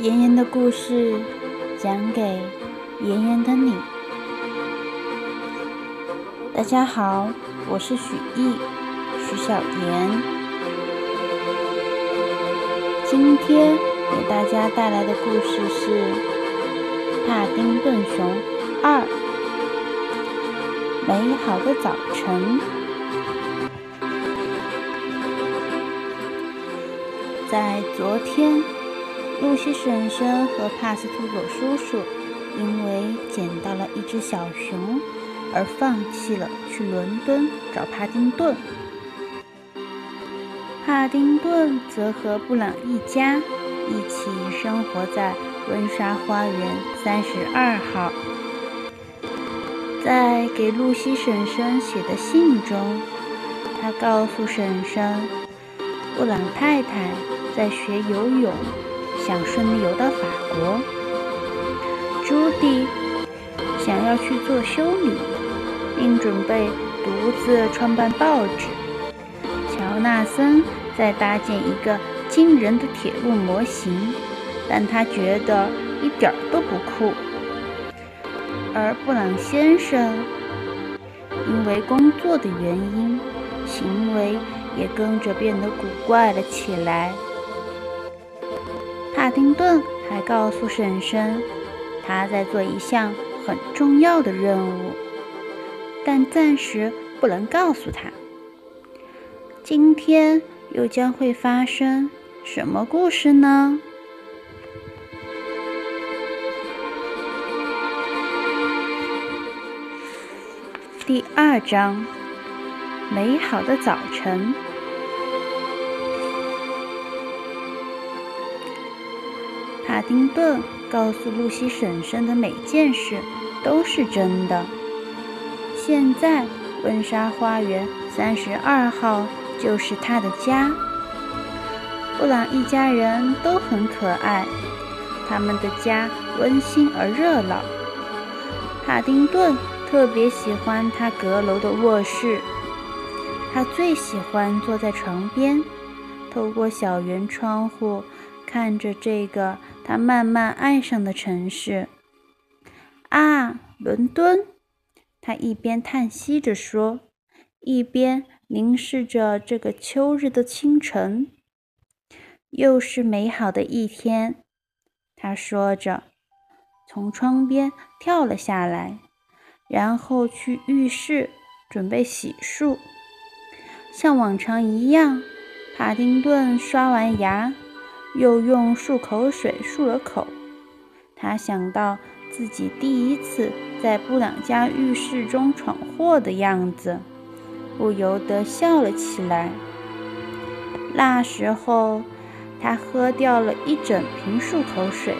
妍妍的故事讲给妍妍的你。大家好，我是许艺，许小妍。今天给大家带来的故事是《帕丁顿熊二：美好的早晨》。在昨天。露西婶婶和帕斯图佐叔叔因为捡到了一只小熊，而放弃了去伦敦找帕丁顿。帕丁顿则和布朗一家一起生活在温莎花园三十二号。在给露西婶婶写的信中，他告诉婶婶，布朗太太在学游泳。想顺利游到法国。朱迪想要去做修女，并准备独自创办报纸。乔纳森在搭建一个惊人的铁路模型，但他觉得一点儿都不酷。而布朗先生因为工作的原因，行为也跟着变得古怪了起来。帕丁顿还告诉婶婶，他在做一项很重要的任务，但暂时不能告诉他。今天又将会发生什么故事呢？第二章：美好的早晨。帕丁顿告诉露西婶婶的每件事都是真的。现在，温莎花园三十二号就是他的家。布朗一家人都很可爱，他们的家温馨而热闹。帕丁顿特别喜欢他阁楼的卧室，他最喜欢坐在床边，透过小圆窗户。看着这个他慢慢爱上的城市，啊，伦敦！他一边叹息着说，一边凝视着这个秋日的清晨。又是美好的一天，他说着，从窗边跳了下来，然后去浴室准备洗漱。像往常一样，帕丁顿刷完牙。又用漱口水漱了口，他想到自己第一次在布朗家浴室中闯祸的样子，不由得笑了起来。那时候，他喝掉了一整瓶漱口水，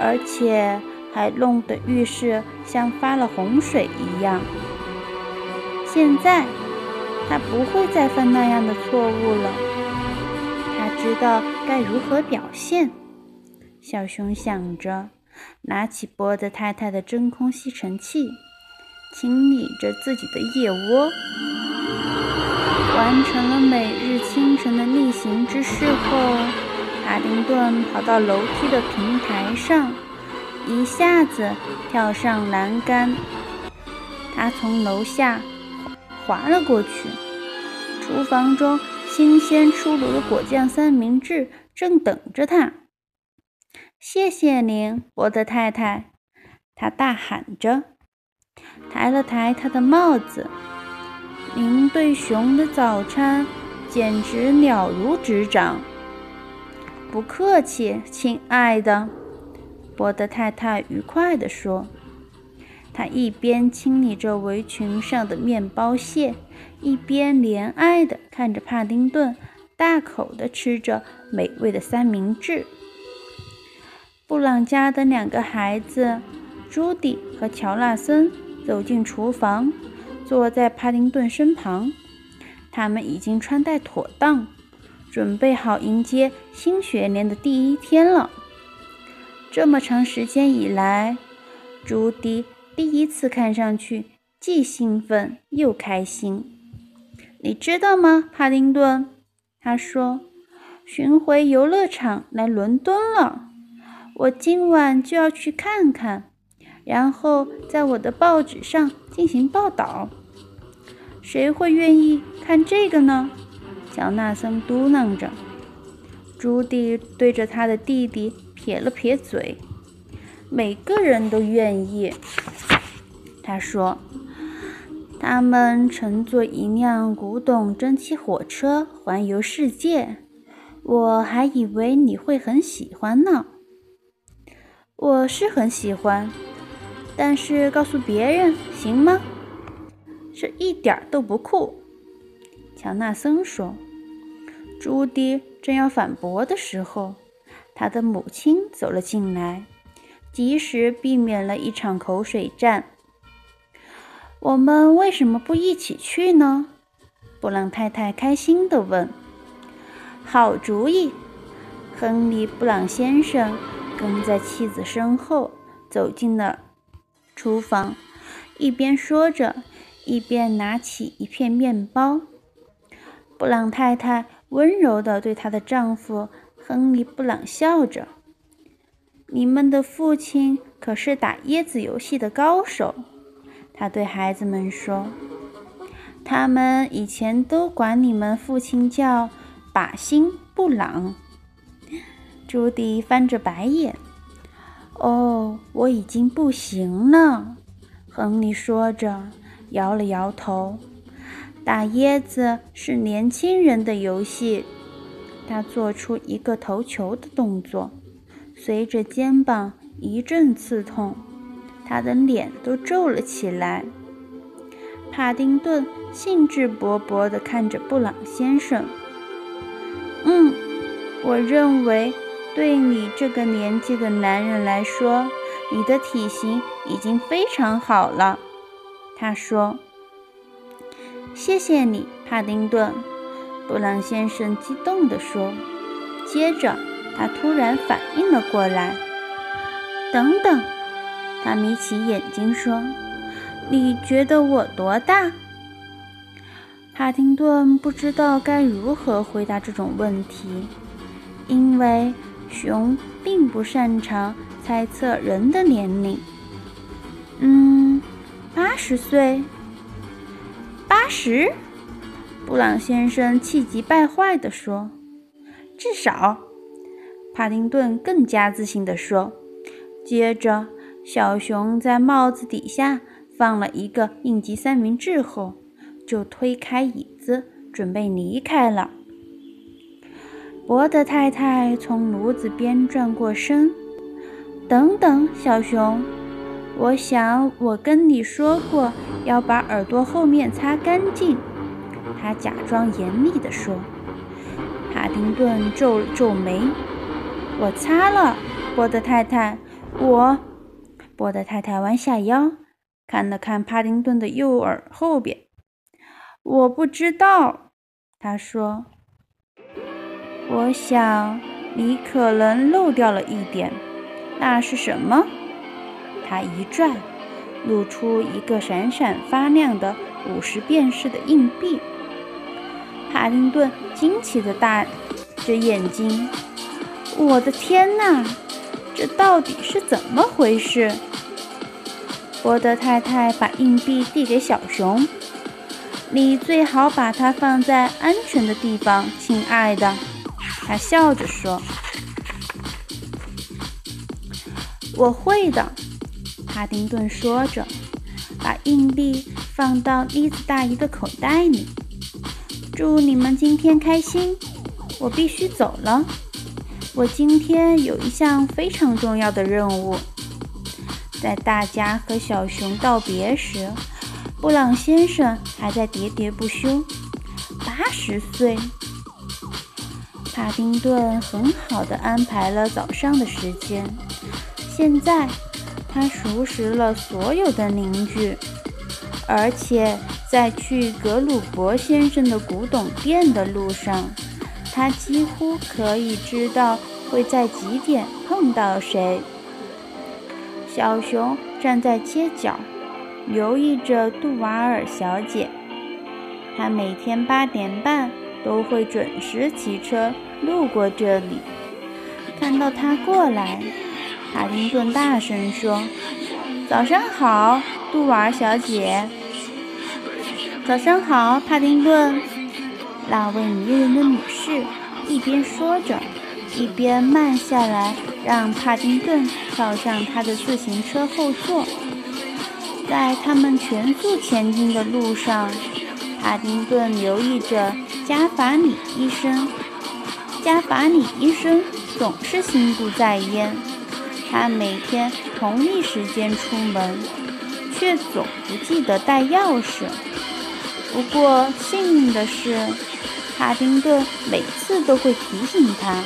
而且还弄得浴室像发了洪水一样。现在，他不会再犯那样的错误了。他知道该如何表现，小熊想着，拿起波德太太的真空吸尘器，清理着自己的腋窝。完成了每日清晨的例行之事后，卡丁顿跑到楼梯的平台上，一下子跳上栏杆。他从楼下滑了过去，厨房中。新鲜出炉的果酱三明治正等着他。谢谢您，伯德太太，他大喊着，抬了抬他的帽子。您对熊的早餐简直了如指掌。不客气，亲爱的，伯德太太愉快地说。他一边清理着围裙上的面包屑，一边怜爱地看着帕丁顿大口地吃着美味的三明治。布朗家的两个孩子，朱迪和乔纳森，走进厨房，坐在帕丁顿身旁。他们已经穿戴妥当，准备好迎接新学年的第一天了。这么长时间以来，朱迪。第一次看上去既兴奋又开心，你知道吗，帕丁顿？他说：“巡回游乐场来伦敦了。”我今晚就要去看看，然后在我的报纸上进行报道。谁会愿意看这个呢？乔纳森嘟囔着。朱迪对着他的弟弟撇了撇嘴：“每个人都愿意。”他说：“他们乘坐一辆古董蒸汽火车环游世界。我还以为你会很喜欢呢。”“我是很喜欢，但是告诉别人行吗？”“这一点都不酷。”乔纳森说。朱迪正要反驳的时候，他的母亲走了进来，及时避免了一场口水战。我们为什么不一起去呢？布朗太太开心地问。“好主意！”亨利·布朗先生跟在妻子身后走进了厨房，一边说着，一边拿起一片面包。布朗太太温柔地对她的丈夫亨利·布朗笑着：“你们的父亲可是打椰子游戏的高手。”他对孩子们说：“他们以前都管你们父亲叫靶心布朗。”朱迪翻着白眼。“哦，我已经不行了。”亨利说着，摇了摇头。“打椰子是年轻人的游戏。”他做出一个投球的动作，随着肩膀一阵刺痛。他的脸都皱了起来。帕丁顿兴致勃勃地看着布朗先生。“嗯，我认为对你这个年纪的男人来说，你的体型已经非常好了。”他说。“谢谢你，帕丁顿。”布朗先生激动地说。接着，他突然反应了过来。“等等！”他眯起眼睛说：“你觉得我多大？”帕丁顿不知道该如何回答这种问题，因为熊并不擅长猜测人的年龄。嗯，八十岁。八十？布朗先生气急败坏地说：“至少。”帕丁顿更加自信地说，接着。小熊在帽子底下放了一个应急三明治后，就推开椅子准备离开了。伯德太太从炉子边转过身：“等等，小熊，我想我跟你说过要把耳朵后面擦干净。”他假装严厉地说。帕丁顿皱了皱眉：“我擦了，伯德太太，我。”波德太太弯下腰，看了看帕丁顿的右耳后边。“我不知道。”他说。“我想你可能漏掉了一点。那是什么？”他一转，露出一个闪闪发亮的五十便士的硬币。帕丁顿惊奇地大着眼睛：“我的天哪！”这到底是怎么回事？波德太太把硬币递给小熊：“你最好把它放在安全的地方，亲爱的。”他笑着说：“我会的。”帕丁顿说着，把硬币放到妮子大姨的口袋里。“祝你们今天开心！我必须走了。”我今天有一项非常重要的任务。在大家和小熊道别时，布朗先生还在喋喋不休。八十岁，帕丁顿很好的安排了早上的时间。现在他熟识了所有的邻居，而且在去格鲁伯先生的古董店的路上。他几乎可以知道会在几点碰到谁。小熊站在街角，留意着杜瓦尔小姐。她每天八点半都会准时骑车路过这里。看到她过来，帕丁顿大声说：“早上好，杜瓦尔小姐。”“早上好，帕丁顿。”那位迷人的女士一边说着，一边慢下来，让帕丁顿跳上他的自行车后座。在他们全速前进的路上，帕丁顿留意着加法里医生。加法里医生总是心不在焉。他每天同一时间出门，却总不记得带钥匙。不过幸运的是，帕丁顿每次都会提醒他。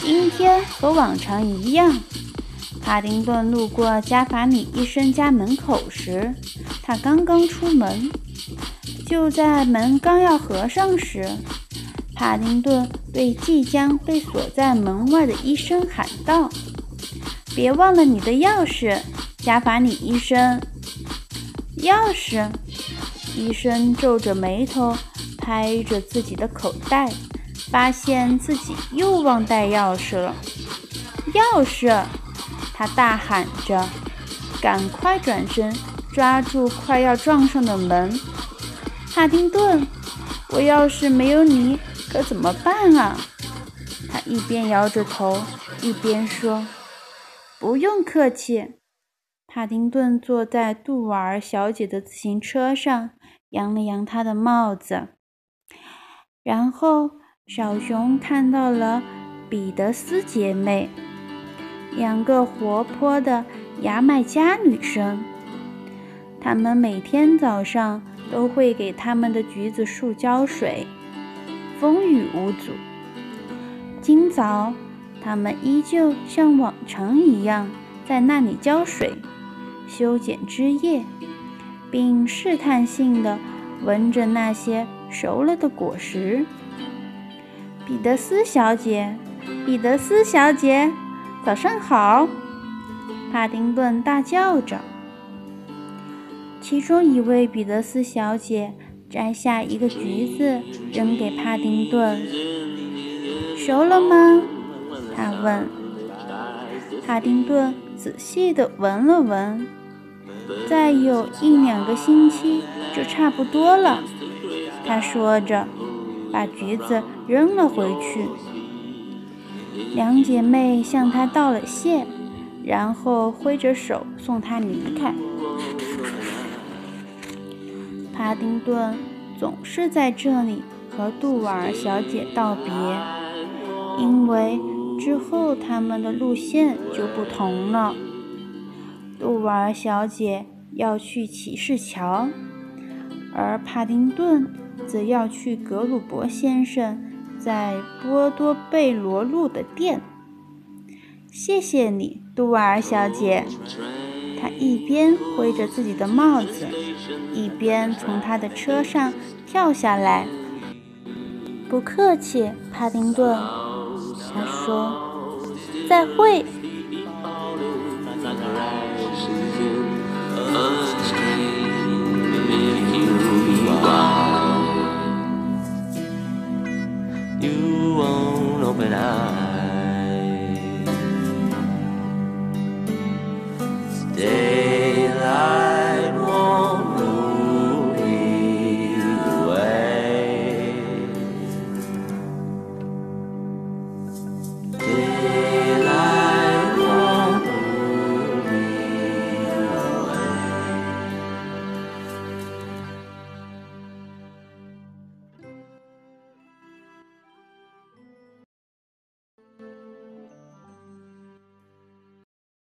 今天和往常一样，帕丁顿路过加法里医生家门口时，他刚刚出门。就在门刚要合上时，帕丁顿对即将被锁在门外的医生喊道。别忘了你的钥匙，加法里医生。钥匙？医生皱着眉头，拍着自己的口袋，发现自己又忘带钥匙了。钥匙！他大喊着，赶快转身抓住快要撞上的门。帕丁顿，我要是没有你，可怎么办啊？他一边摇着头，一边说。不用客气。帕丁顿坐在杜瓦尔小姐的自行车上，扬了扬她的帽子。然后，小熊看到了彼得斯姐妹，两个活泼的牙买加女生。她们每天早上都会给他们的橘子树浇水，风雨无阻。今早。他们依旧像往常一样在那里浇水、修剪枝叶，并试探性地闻着那些熟了的果实。彼得斯小姐，彼得斯小姐，早上好！帕丁顿大叫着。其中一位彼得斯小姐摘下一个橘子，扔给帕丁顿：“熟了吗？”他问帕丁顿，仔细地闻了闻，再有一两个星期就差不多了。他说着，把橘子扔了回去。两姐妹向他道了谢，然后挥着手送他离开。帕丁顿总是在这里和杜瓦尔小姐道别，因为。之后，他们的路线就不同了。杜瓦尔小姐要去骑士桥，而帕丁顿则要去格鲁伯先生在波多贝罗路的店。谢谢你，杜瓦尔小姐。他一边挥着自己的帽子，一边从他的车上跳下来。不客气，帕丁顿。他说：“再会。” open eyes. Stay.